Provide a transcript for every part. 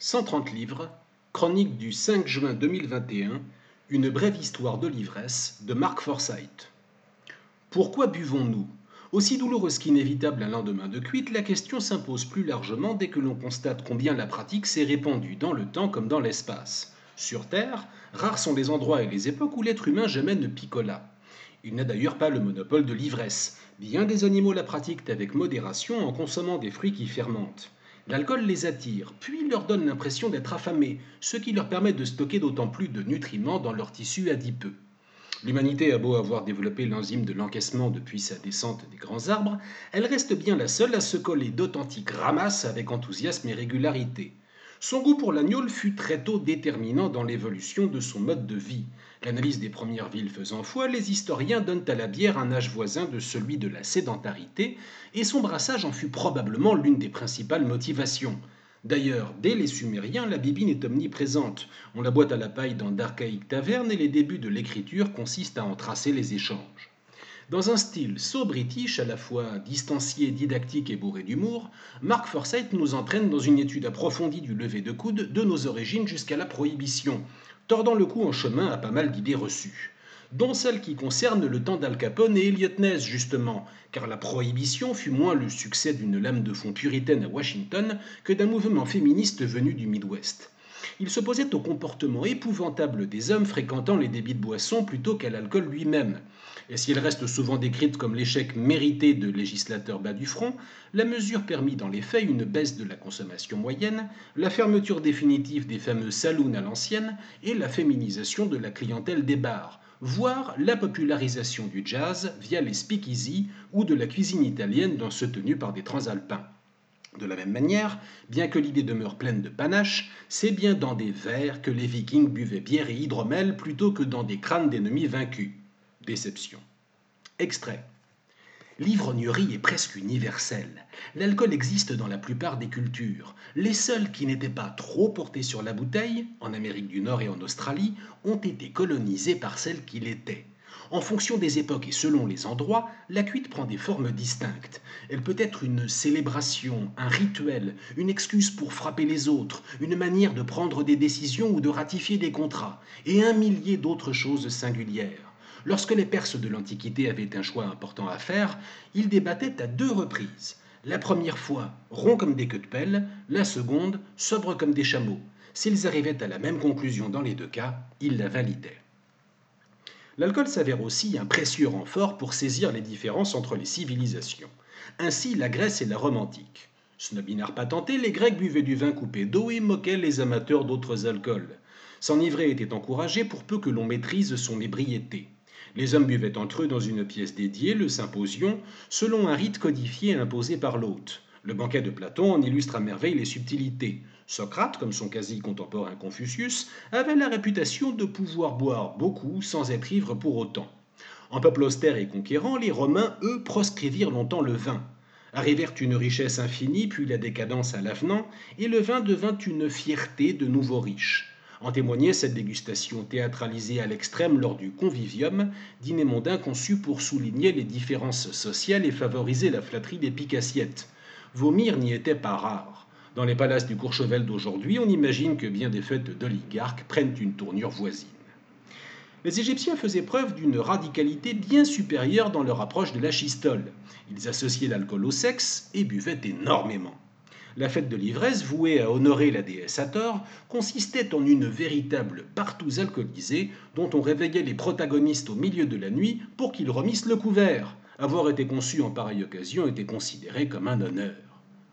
130 livres, chronique du 5 juin 2021, une brève histoire de l'ivresse de Mark Forsyth. Pourquoi buvons-nous? Aussi douloureuse qu'inévitable un lendemain de cuite, la question s'impose plus largement dès que l'on constate combien la pratique s'est répandue dans le temps comme dans l'espace. Sur Terre, rares sont les endroits et les époques où l'être humain jamais ne picola. Il n'a d'ailleurs pas le monopole de l'ivresse. Bien des animaux la pratiquent avec modération en consommant des fruits qui fermentent. L'alcool les attire, puis leur donne l'impression d'être affamés, ce qui leur permet de stocker d'autant plus de nutriments dans leur tissu adipeux. L'humanité a beau avoir développé l'enzyme de l'encaissement depuis sa descente des grands arbres, elle reste bien la seule à se coller d'authentiques ramasses avec enthousiasme et régularité. Son goût pour l'agneau fut très tôt déterminant dans l'évolution de son mode de vie. L'analyse des premières villes faisant foi, les historiens donnent à la bière un âge voisin de celui de la sédentarité, et son brassage en fut probablement l'une des principales motivations. D'ailleurs, dès les Sumériens, la bibine est omniprésente. On la boit à la paille dans d'archaïques tavernes et les débuts de l'écriture consistent à en tracer les échanges. Dans un style so british, à la fois distancié, didactique et bourré d'humour, Mark Forsyth nous entraîne dans une étude approfondie du lever de coude de nos origines jusqu'à la prohibition, tordant le cou en chemin à pas mal d'idées reçues dont celle qui concerne le temps d'Al Capone et Elliot Ness justement, car la prohibition fut moins le succès d'une lame de fond puritaine à Washington que d'un mouvement féministe venu du Midwest. Il s'opposait au comportement épouvantable des hommes fréquentant les débits de boissons plutôt qu'à l'alcool lui-même. Et si elle reste souvent décrite comme l'échec mérité de législateurs bas du front, la mesure permit dans les faits une baisse de la consommation moyenne, la fermeture définitive des fameux saloons à l'ancienne et la féminisation de la clientèle des bars, voire la popularisation du jazz via les speakeasy ou de la cuisine italienne dans ceux tenus par des transalpins. De la même manière, bien que l'idée demeure pleine de panache, c'est bien dans des verres que les vikings buvaient bière et hydromel plutôt que dans des crânes d'ennemis vaincus. Déception. Extrait. L'ivrognerie est presque universelle. L'alcool existe dans la plupart des cultures. Les seuls qui n'étaient pas trop portés sur la bouteille, en Amérique du Nord et en Australie, ont été colonisés par celles qui l'étaient. En fonction des époques et selon les endroits, la cuite prend des formes distinctes. Elle peut être une célébration, un rituel, une excuse pour frapper les autres, une manière de prendre des décisions ou de ratifier des contrats, et un millier d'autres choses singulières. Lorsque les Perses de l'Antiquité avaient un choix important à faire, ils débattaient à deux reprises. La première fois, ronds comme des queues de pelle, la seconde, sobres comme des chameaux. S'ils arrivaient à la même conclusion dans les deux cas, ils la validaient. L'alcool s'avère aussi un précieux renfort pour saisir les différences entre les civilisations. Ainsi, la Grèce et la Rome antique. Snobinard patenté, les Grecs buvaient du vin coupé d'eau et moquaient les amateurs d'autres alcools. S'enivrer était encouragé pour peu que l'on maîtrise son ébriété. Les hommes buvaient entre eux dans une pièce dédiée, le symposion, selon un rite codifié imposé par l'hôte. Le banquet de Platon en illustre à merveille les subtilités. Socrate, comme son quasi-contemporain Confucius, avait la réputation de pouvoir boire beaucoup sans être ivre pour autant. En peuple austère et conquérant, les Romains, eux, proscrivirent longtemps le vin. Arrivèrent une richesse infinie, puis la décadence à l'avenant, et le vin devint une fierté de nouveaux riches. En témoignait cette dégustation théâtralisée à l'extrême lors du convivium, dîner mondain conçu pour souligner les différences sociales et favoriser la flatterie des picassiettes. Vomir n'y était pas rare. Dans les palaces du Courchevel d'aujourd'hui, on imagine que bien des fêtes d'oligarques prennent une tournure voisine. Les Égyptiens faisaient preuve d'une radicalité bien supérieure dans leur approche de la schistole. Ils associaient l'alcool au sexe et buvaient énormément. La fête de l'ivresse, vouée à honorer la déesse Hathor, consistait en une véritable partouze alcoolisée dont on réveillait les protagonistes au milieu de la nuit pour qu'ils remissent le couvert. Avoir été conçu en pareille occasion était considéré comme un honneur.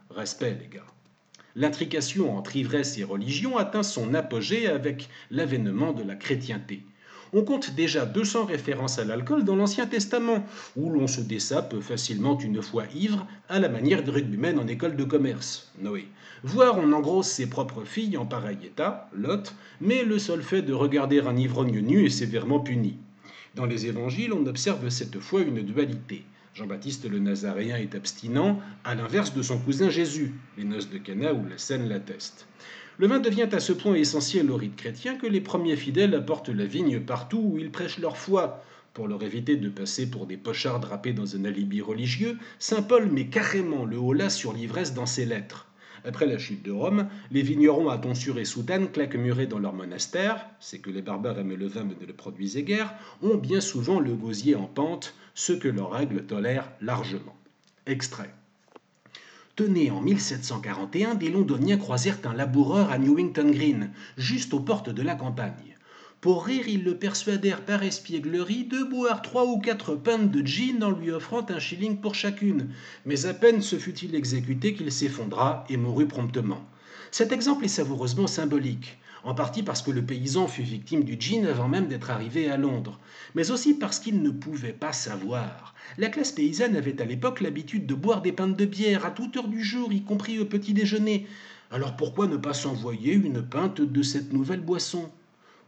Respect, les gars. L'intrication entre ivresse et religion atteint son apogée avec l'avènement de la chrétienté on compte déjà 200 références à l'alcool dans l'Ancien Testament, où l'on se dessape facilement une fois ivre, à la manière des rugbymen en école de commerce, Noé. Voire on engrosse ses propres filles en pareil état, Lot, mais le seul fait de regarder un ivrogne nu est sévèrement puni. Dans les évangiles, on observe cette fois une dualité. Jean-Baptiste le Nazaréen est abstinent, à l'inverse de son cousin Jésus, les noces de Cana où la scène l'atteste. Le vin devient à ce point essentiel au rite chrétien que les premiers fidèles apportent la vigne partout où ils prêchent leur foi. Pour leur éviter de passer pour des pochards drapés dans un alibi religieux, saint Paul met carrément le holà sur l'ivresse dans ses lettres. Après la chute de Rome, les vignerons à tonsure et soutane claquemurés dans leur monastère, c'est que les barbares aimaient le vin mais ne le produisaient guère, ont bien souvent le gosier en pente, ce que leurs règles tolèrent largement. Extrait. Tenez, en 1741, des Londoniens croisèrent un laboureur à Newington Green, juste aux portes de la campagne. Pour rire, ils le persuadèrent par espièglerie de boire trois ou quatre pintes de gin en lui offrant un shilling pour chacune. Mais à peine se fut-il exécuté qu'il s'effondra et mourut promptement. Cet exemple est savoureusement symbolique, en partie parce que le paysan fut victime du gin avant même d'être arrivé à Londres, mais aussi parce qu'il ne pouvait pas savoir. La classe paysanne avait à l'époque l'habitude de boire des pintes de bière à toute heure du jour, y compris au petit déjeuner. Alors pourquoi ne pas s'envoyer une pinte de cette nouvelle boisson?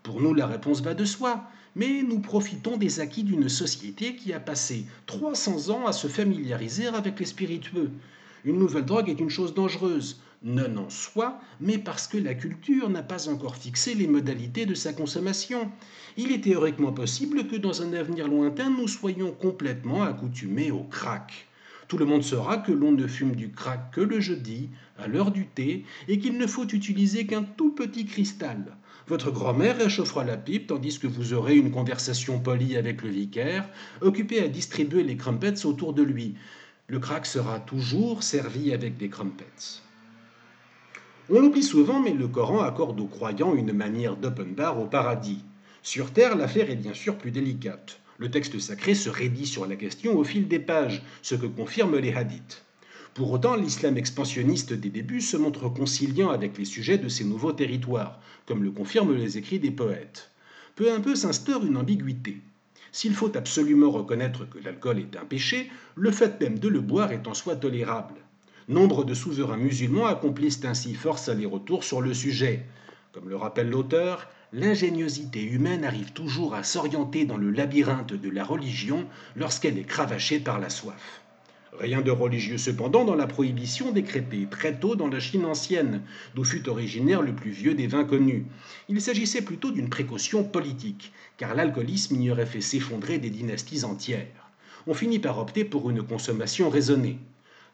Pour nous, la réponse va de soi, mais nous profitons des acquis d'une société qui a passé 300 ans à se familiariser avec les spiritueux. Une nouvelle drogue est une chose dangereuse, non en soi, mais parce que la culture n'a pas encore fixé les modalités de sa consommation. Il est théoriquement possible que dans un avenir lointain, nous soyons complètement accoutumés au crack. Tout le monde saura que l'on ne fume du crack que le jeudi, à l'heure du thé, et qu'il ne faut utiliser qu'un tout petit cristal. Votre grand-mère réchauffera la pipe tandis que vous aurez une conversation polie avec le vicaire, occupé à distribuer les crumpets autour de lui. Le crack sera toujours servi avec des crumpets. On l'oublie souvent, mais le Coran accorde aux croyants une manière d'open bar au paradis. Sur Terre, l'affaire est bien sûr plus délicate. Le texte sacré se raidit sur la question au fil des pages, ce que confirment les hadiths. Pour autant, l'islam expansionniste des débuts se montre conciliant avec les sujets de ces nouveaux territoires, comme le confirment les écrits des poètes. Peu à peu s'instaure une ambiguïté. S'il faut absolument reconnaître que l'alcool est un péché, le fait même de le boire est en soi tolérable. Nombre de souverains musulmans accomplissent ainsi force aller-retour sur le sujet. Comme le rappelle l'auteur, l'ingéniosité humaine arrive toujours à s'orienter dans le labyrinthe de la religion lorsqu'elle est cravachée par la soif. Rien de religieux cependant dans la prohibition décrétée très tôt dans la Chine ancienne, d'où fut originaire le plus vieux des vins connus. Il s'agissait plutôt d'une précaution politique, car l'alcoolisme y aurait fait s'effondrer des dynasties entières. On finit par opter pour une consommation raisonnée.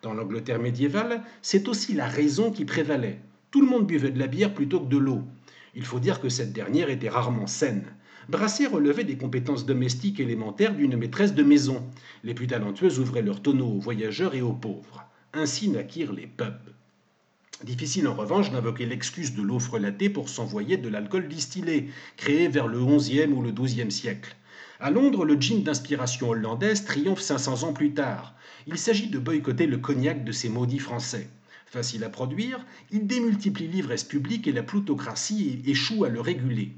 Dans l'Angleterre médiévale, c'est aussi la raison qui prévalait. Tout le monde buvait de la bière plutôt que de l'eau. Il faut dire que cette dernière était rarement saine. Brasser relevait des compétences domestiques élémentaires d'une maîtresse de maison. Les plus talentueuses ouvraient leurs tonneaux aux voyageurs et aux pauvres. Ainsi naquirent les pubs. Difficile en revanche d'invoquer l'excuse de l'eau frelatée pour s'envoyer de l'alcool distillé, créé vers le XIe ou le XIIe siècle. À Londres, le gin d'inspiration hollandaise triomphe 500 ans plus tard. Il s'agit de boycotter le cognac de ces maudits Français. Facile à produire, il démultiplie l'ivresse publique et la plutocratie échoue à le réguler.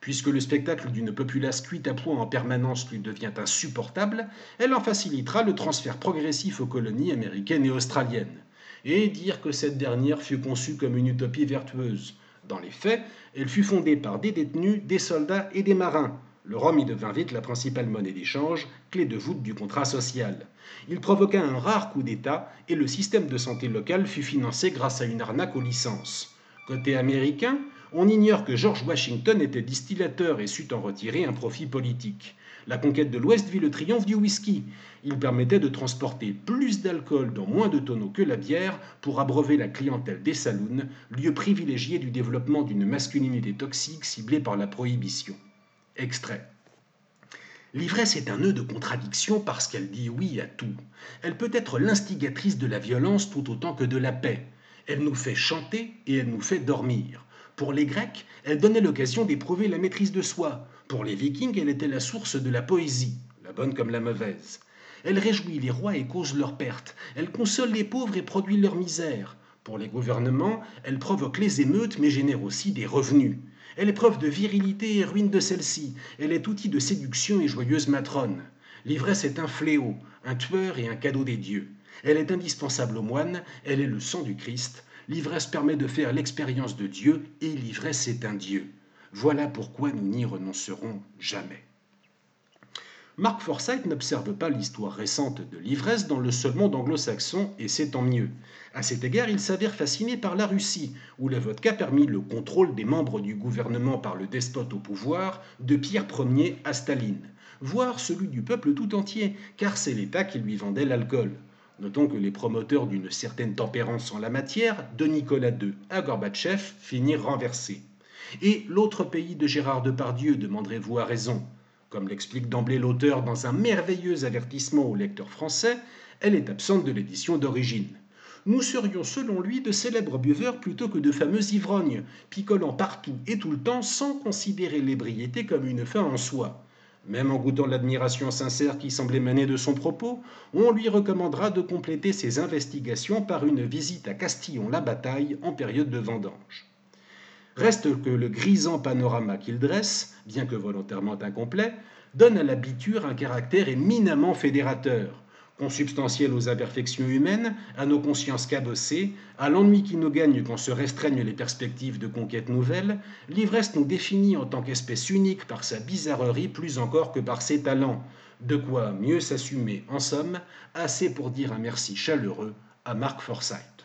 Puisque le spectacle d'une populace cuite à point en permanence lui devient insupportable, elle en facilitera le transfert progressif aux colonies américaines et australiennes. Et dire que cette dernière fut conçue comme une utopie vertueuse. Dans les faits, elle fut fondée par des détenus, des soldats et des marins. Le rhum y devint vite la principale monnaie d'échange, clé de voûte du contrat social. Il provoqua un rare coup d'État et le système de santé local fut financé grâce à une arnaque aux licences. Côté américain, on ignore que George Washington était distillateur et sut en retirer un profit politique. La conquête de l'Ouest vit le triomphe du whisky. Il permettait de transporter plus d'alcool dans moins de tonneaux que la bière pour abreuver la clientèle des saloons, lieu privilégié du développement d'une masculinité toxique ciblée par la prohibition. Extrait. L'ivresse est un nœud de contradiction parce qu'elle dit oui à tout. Elle peut être l'instigatrice de la violence tout autant que de la paix. Elle nous fait chanter et elle nous fait dormir. Pour les Grecs, elle donnait l'occasion d'éprouver la maîtrise de soi. Pour les Vikings, elle était la source de la poésie, la bonne comme la mauvaise. Elle réjouit les rois et cause leur perte. Elle console les pauvres et produit leur misère. Pour les gouvernements, elle provoque les émeutes mais génère aussi des revenus. Elle est preuve de virilité et ruine de celle-ci. Elle est outil de séduction et joyeuse matrone. L'ivresse est un fléau, un tueur et un cadeau des dieux. Elle est indispensable aux moines, elle est le sang du Christ, L'ivresse permet de faire l'expérience de Dieu et l'ivresse est un Dieu. Voilà pourquoi nous n'y renoncerons jamais. Mark Forsyth n'observe pas l'histoire récente de l'ivresse dans le seul monde anglo-saxon, et c'est tant mieux. À cet égard, il s'avère fasciné par la Russie, où la vodka permit le contrôle des membres du gouvernement par le despote au pouvoir, de Pierre Ier à Staline, voire celui du peuple tout entier, car c'est l'État qui lui vendait l'alcool. Notons que les promoteurs d'une certaine tempérance en la matière, de Nicolas II à Gorbatchev, finirent renversés. Et l'autre pays de Gérard Depardieu, demanderez-vous à raison? Comme l'explique d'emblée l'auteur dans un merveilleux avertissement au lecteur français, elle est absente de l'édition d'origine. Nous serions selon lui de célèbres buveurs plutôt que de fameux ivrognes, picolant partout et tout le temps sans considérer l'ébriété comme une fin en soi. Même en goûtant l'admiration sincère qui semble émaner de son propos, on lui recommandera de compléter ses investigations par une visite à Castillon-la-Bataille en période de vendange. Reste que le grisant panorama qu'il dresse, bien que volontairement incomplet, donne à l'habiture un caractère éminemment fédérateur, consubstantiel aux imperfections humaines, à nos consciences cabossées, à l'ennui qui nous gagne quand se restreignent les perspectives de conquête nouvelles, l'ivresse nous définit en tant qu'espèce unique par sa bizarrerie plus encore que par ses talents. De quoi mieux s'assumer, en somme, assez pour dire un merci chaleureux à Marc Forsyth.